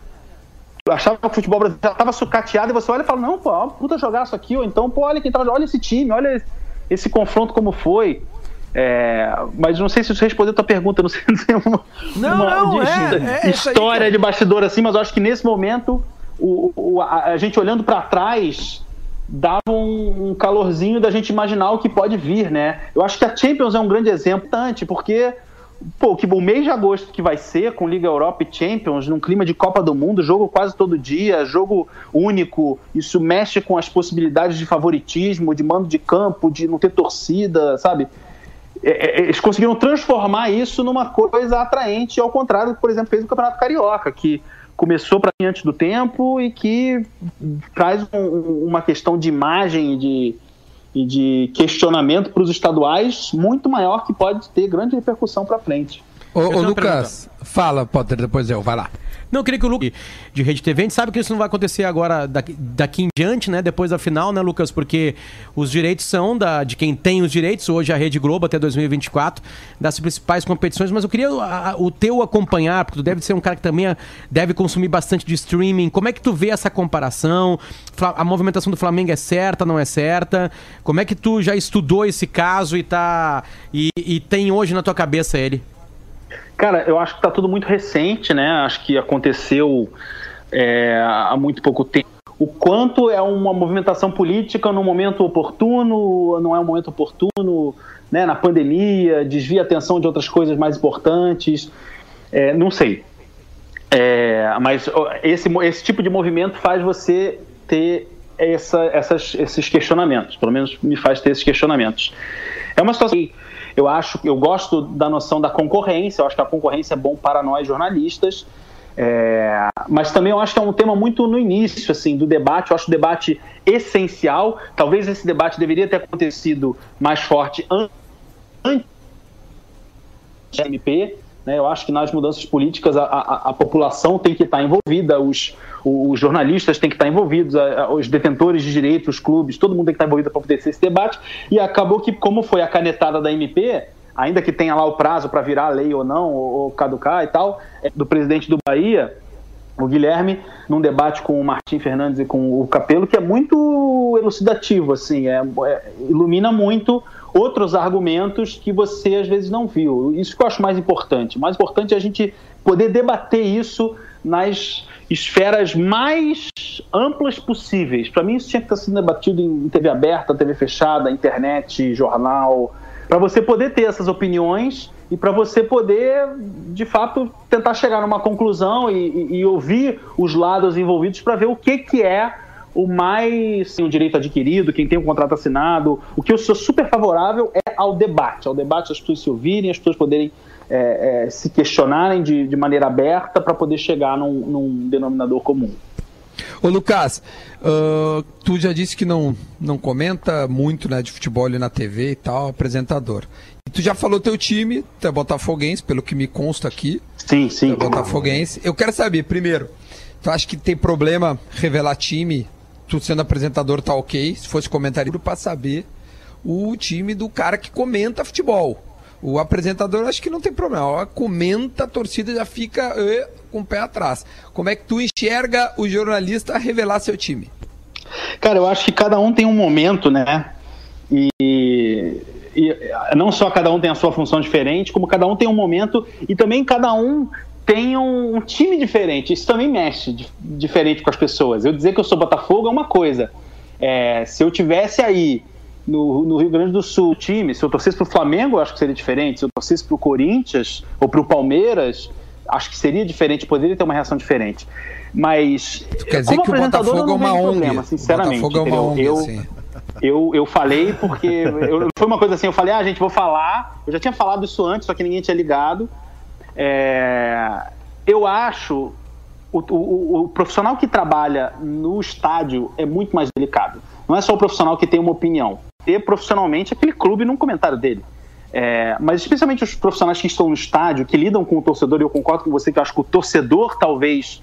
achava que o futebol brasileiro estava sucateado e você olha e fala, não, pô, ó, puta jogaço aqui, ou então, pô, olha quem tava, olha esse time, olha esse confronto como foi. É, mas não sei se isso respondeu a tua pergunta, não sei se uma, Não, uma não, é, é história de bastidor assim, mas eu acho que nesse momento o, o- a, a gente olhando para trás dava um, um calorzinho da gente imaginar o que pode vir, né? Eu acho que a Champions é um grande exemplo, importante, porque pô, que o mês de agosto que vai ser com Liga Europa e Champions, num clima de Copa do Mundo, jogo quase todo dia, jogo único, isso mexe com as possibilidades de favoritismo, de mando de campo, de não ter torcida, sabe? É, é, Eles conseguiram transformar isso numa coisa atraente, ao contrário do que, por exemplo, fez o Campeonato Carioca, que começou para mim antes do tempo e que traz um- um- uma questão de imagem e de, e de questionamento para os estaduais muito maior que pode ter grande repercussão para frente. Ô, ô Lucas, fala, Potter, depois eu, vai lá. Não, eu queria que o Lucas, de Rede TV, a gente sabe que isso não vai acontecer agora, daqui, daqui em diante, né? Depois da final, né, Lucas? Porque os direitos são da, de quem tem os direitos, hoje a Rede Globo até 2024, das principais competições, mas eu queria a- o teu acompanhar, porque tu deve ser um cara que também ah, deve consumir bastante de streaming. Como é que tu vê essa comparação? A movimentação do Flamengo é certa, não é certa? Como é que tu já estudou esse caso e tá. e, e tem hoje na tua cabeça ele? Cara, eu acho que tá tudo muito recente, né? Acho que aconteceu é, há muito pouco tempo. O quanto é uma movimentação política no momento oportuno, não é um momento oportuno, né? Na pandemia, desvia a atenção de outras coisas mais importantes. É, não sei. É, mas esse, esse tipo de movimento faz você ter essa, essas, esses questionamentos. Pelo menos me faz ter esses questionamentos. É uma situação eu acho, eu gosto da noção da concorrência. Eu acho que a concorrência é bom para nós jornalistas. É, mas também eu acho que é um tema muito no início assim do debate. Eu acho o debate essencial. Talvez esse debate deveria ter acontecido mais forte an- antes da MP. Né? Eu acho que nas mudanças políticas a, a- a população tem que estar envolvida, os, os jornalistas têm que estar envolvidos, a- os detentores de direitos, os clubes, todo mundo tem que estar envolvido para poder ser esse debate. E acabou que, como foi a canetada da MP, ainda que tenha lá o prazo para virar lei ou não, ou, ou caducar e tal, é, do presidente do Bahia, o Guilherme, num debate com o Martim Fernandes e com o Capelo, que é muito elucidativo, assim, é, é- ilumina muito outros argumentos que você às vezes não viu. Isso que eu acho mais importante. O mais importante é a gente poder debater isso nas esferas mais amplas possíveis. Para mim, isso tinha que estar sendo debatido em TV aberta, TV fechada, internet, jornal, para você poder ter essas opiniões e para você poder, de fato, tentar chegar numa conclusão e, e- e ouvir os lados envolvidos para ver o que, que é o mais assim, o direito adquirido, quem tem um contrato assinado. O que eu sou super favorável é ao debate, ao debate as pessoas se ouvirem, as pessoas poderem é, é, se questionarem de, de maneira aberta para poder chegar num, num denominador comum. Ô Lucas, ah, tu já disse que não, não comenta muito né, de futebol ali na TV e tal, apresentador. E tu já falou teu time, tu é botafoguense, pelo que me consta aqui. Sim, sim. Tu é botafoguense. Eu quero saber, primeiro, tu acha que tem problema revelar time? Tu sendo apresentador tá ok, se fosse comentário, pra saber o time do cara que comenta futebol. O apresentador acho que não tem problema. Ó, comenta, a torcida já fica com o pé atrás. Como é que tu enxerga o jornalista revelar seu time? Cara, eu acho que cada um tem um momento, né? E, e não só cada um tem a sua função diferente, como cada um tem um momento e também cada um tem um, um time diferente. Isso também mexe di- diferente com as pessoas. Eu dizer que eu sou Botafogo é uma coisa. É, se eu tivesse aí no, no Rio Grande do Sul time, se eu torcesse pro Flamengo, eu acho que seria diferente. Se eu torcesse pro Corinthians ou pro Palmeiras, acho que seria diferente, poderia ter uma reação diferente. Mas Quer dizer como que o apresentador, eu Botafogo é não uma vejo ONG. problema, sinceramente. Botafogo é uma? ONG, eu, assim. eu, eu falei porque. Eu, foi uma coisa assim, eu falei, ah, gente, vou falar. Eu já tinha falado isso antes, só que ninguém tinha ligado. É, eu acho. O, o, o profissional que trabalha no estádio é muito mais delicado. Não é só o profissional que tem uma opinião. Ter profissionalmente aquele clube num comentário dele. É, mas especialmente os profissionais que estão no estádio, que lidam com o torcedor, e eu concordo com você que eu acho que o torcedor talvez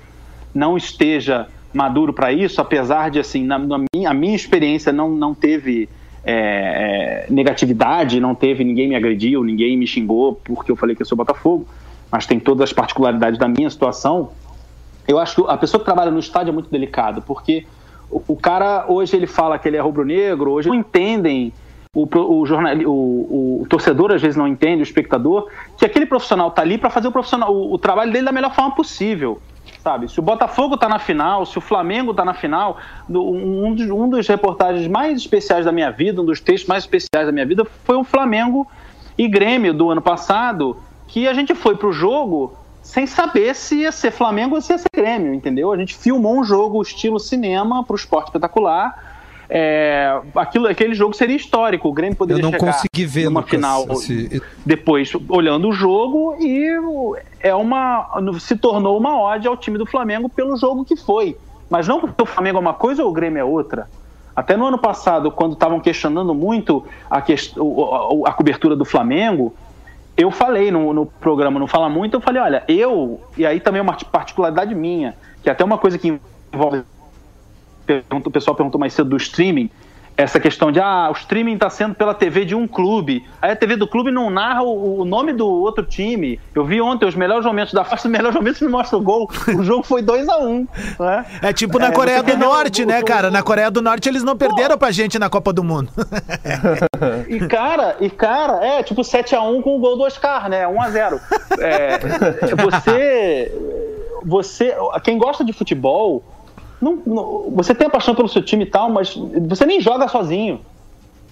não esteja maduro para isso, apesar de, assim, na, na minha, a minha experiência não, não teve é, é, negatividade, não teve ninguém me agrediu, ninguém me xingou porque eu falei que eu sou Botafogo, mas tem todas as particularidades da minha situação. Eu acho que a pessoa que trabalha no estádio é muito delicado, porque o, o cara hoje ele fala que ele é rubro-negro, hoje não entendem o, o, jornal, o, o torcedor às vezes não entende, o espectador, que aquele profissional tá ali para fazer o, profissional, o, o trabalho dele da melhor forma possível. Sabe? Se o Botafogo tá na final, se o Flamengo tá na final, um, dos, um dos reportagens mais especiais da minha vida, um dos textos mais especiais da minha vida foi o Flamengo e Grêmio do ano passado, que a gente foi pro jogo sem saber se ia ser Flamengo ou se ia ser Grêmio, entendeu? A gente filmou um jogo estilo cinema pro esporte espetacular. É, aquilo, aquele jogo seria histórico. O Grêmio poderia Eu não chegar consegui ver, numa Lucas, final esse- depois olhando o jogo e o- é uma se tornou uma ode ao time do Flamengo pelo jogo que foi. Mas não porque o Flamengo é uma coisa ou o Grêmio é outra. Até no ano passado, quando estavam questionando muito a, o- o- a cobertura do Flamengo, eu falei no, no programa Não Fala Muito, eu falei, olha, eu, e aí também é uma particularidade minha, que é até uma coisa que envolve o pessoal perguntou mais cedo do streaming, essa questão de ah, o streaming está sendo pela TV de um clube. Aí a TV do clube não narra o, o nome do outro time. Eu vi ontem os melhores momentos da faixa, os melhores momentos me mostra o gol. O jogo foi 2 a 1 um, né? É tipo na É, Coreia do Norte, o- né, o- cara? Na Coreia do Norte eles não perderam pra gente na Copa do Mundo. E cara, e cara, é tipo 7x1 com o gol do Oscar, né? 1x0. É, você. Você. Quem gosta de futebol. Não, não- você tem a paixão pelo seu time e tal, mas você nem joga sozinho.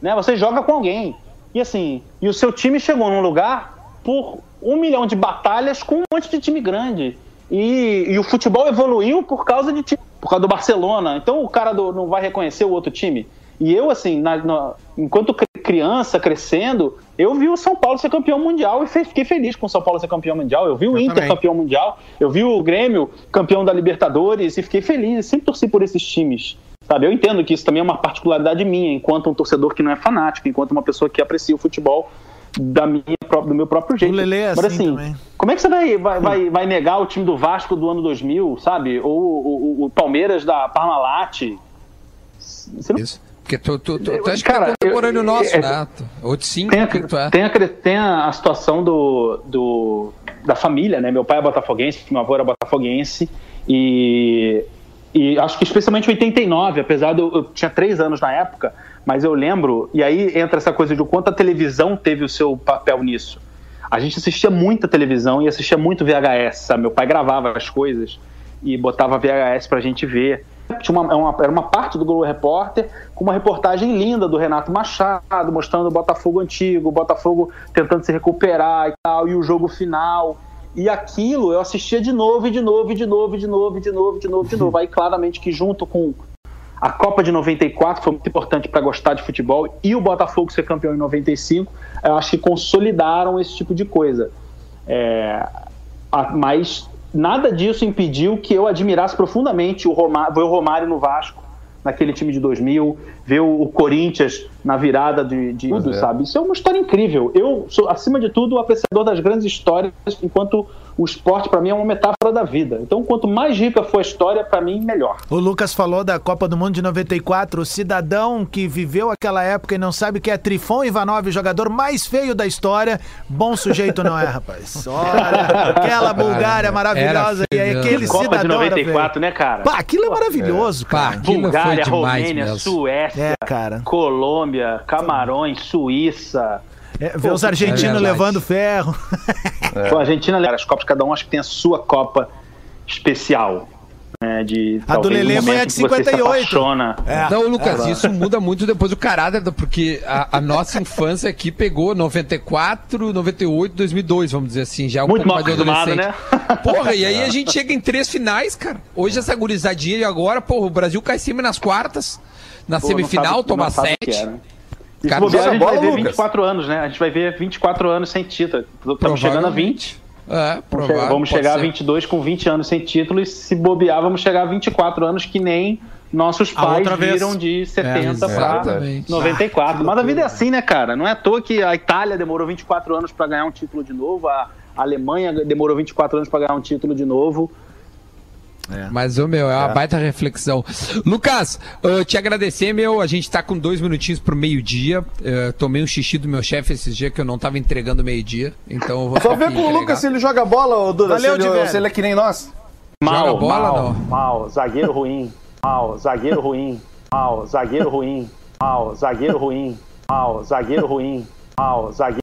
Né? Você joga com alguém. E assim, e o seu time chegou num lugar por um milhão de batalhas com um monte de time grande. E, e o futebol evoluiu por causa de time, por causa do Barcelona. Então o cara do- não vai reconhecer o outro time. E eu, assim, na- na- enquanto cri- criança, crescendo, eu vi o São Paulo ser campeão mundial e fiquei feliz com o São Paulo ser campeão mundial. Eu vi o Inter também. campeão mundial, eu vi o Grêmio campeão da Libertadores e fiquei feliz. Sempre torci por esses times. Sabe? Eu entendo que isso também é uma particularidade minha, enquanto um torcedor que não é fanático, enquanto uma pessoa que aprecia o futebol da minha, do meu próprio jeito. Lelê é Mas assim assim, também. como é que você vai, vai, vai, vai negar o time do Vasco do ano 2000, sabe? Ou o, o- o Palmeiras da Parmalat? Você não Isso. Porque tu, tu, tu, tu acha Cara, que é contemporâneo eu- nosso, é- né? Outro cinco, tem a, é? tem a, tem a situação do, do, da família, né? Meu pai é botafoguense, meu avô era botafoguense e, e acho que especialmente 89, apesar de eu, eu tinha três anos na época, mas eu lembro, e aí entra essa coisa de o quanto a televisão teve o seu papel nisso. A gente assistia muita televisão e assistia muito VHS, sabe? Meu pai gravava as coisas e botava VHS pra gente ver. Tinha uma, uma- era uma parte do Globo Repórter com uma reportagem linda do Renato Machado, mostrando o Botafogo antigo, o Botafogo tentando se recuperar e tal, e o jogo final. E aquilo eu assistia de novo, e de novo, e de novo, e de novo, e de novo, e de novo, de novo. Aí claramente que junto com a Copa de 94 foi muito importante para gostar de futebol e o Botafogo ser campeão em 95, eu acho que consolidaram esse tipo de coisa. É, a- mas nada disso impediu que eu admirasse profundamente o Romário, ver o Romário no Vasco, naquele time de 2000, ver o, o Corinthians na virada de, de tudo, é. sabe? Isso é uma história incrível. Eu sou, acima de tudo, um apreciador das grandes histórias, enquanto o esporte, para mim, é uma metáfora da vida. Então, quanto mais rica for a história, para mim, melhor. O Lucas falou da Copa do Mundo de 94, o cidadão que viveu aquela época e não sabe que é Trifon Ivanov, o jogador mais feio da história. Bom sujeito não é, rapaz. Olha, aquela Bulgária maravilhosa e aí aquele Copa de cidadão era 94, feio. né, cara? Pá, aquilo é maravilhoso, Pá, cara. aquilo Bulgária, foi demais Romênia, mesmo. Suécia, É, cara. Colômbia, Camarões, Suíça. É, ver os é argentinos levando ferro. Pô, a Argentina, as Copas, cada um acho que tem a sua Copa especial. Né, de, A do um Lelê foi a momento de que você se 58. apaixona. É. Não, Lucas, isso muda muito depois do caráter, porque a, a nossa infância aqui pegou 94, 98, 2002, vamos dizer assim, já é um Muito pouco mal mais de acostumado, adolescente. né? Porra, e aí a gente chega em três finais, cara. Hoje essa gurizadinha de agora, porra, o Brasil cai em cima nas quartas, na Pô, semifinal, sabe- toma não sabe o que sete. É? E se Cara, bobear, joga a gente bola, vai ver Lucas? 24 anos, né? A gente vai ver 24 anos sem título. Estamos chegando a 20. É, Vamos chegar, provável, vamos chegar a ser. 22 com 20 anos sem título e se bobear, vamos chegar a 24 anos que nem nossos A pais vez. viram de 70 para exatamente. 94. Mas a vida é assim, né, cara? Não é à toa que a Itália demorou 24 anos para ganhar um título de novo, a Alemanha demorou 24 anos para ganhar um título de novo. Mas, ô, meu, é uma baita reflexão. Lucas, eu te agradecer, meu. A gente tá com dois minutinhos pro meio-dia. Eh, tomei um xixi do meu chefe esses dias que eu não tava entregando meio-dia. Então eu vou Só ver com o. Lucas se ele joga bola, ô, Duda. Valeu, se, ele, se ele é que nem nós. Mal, Joga bola, mal, não? mal, zagueiro ruim, mal, zagueiro ruim, mal, zagueiro ruim, mal, zagueiro ruim, mal, zagueiro ruim, mal, zagueiro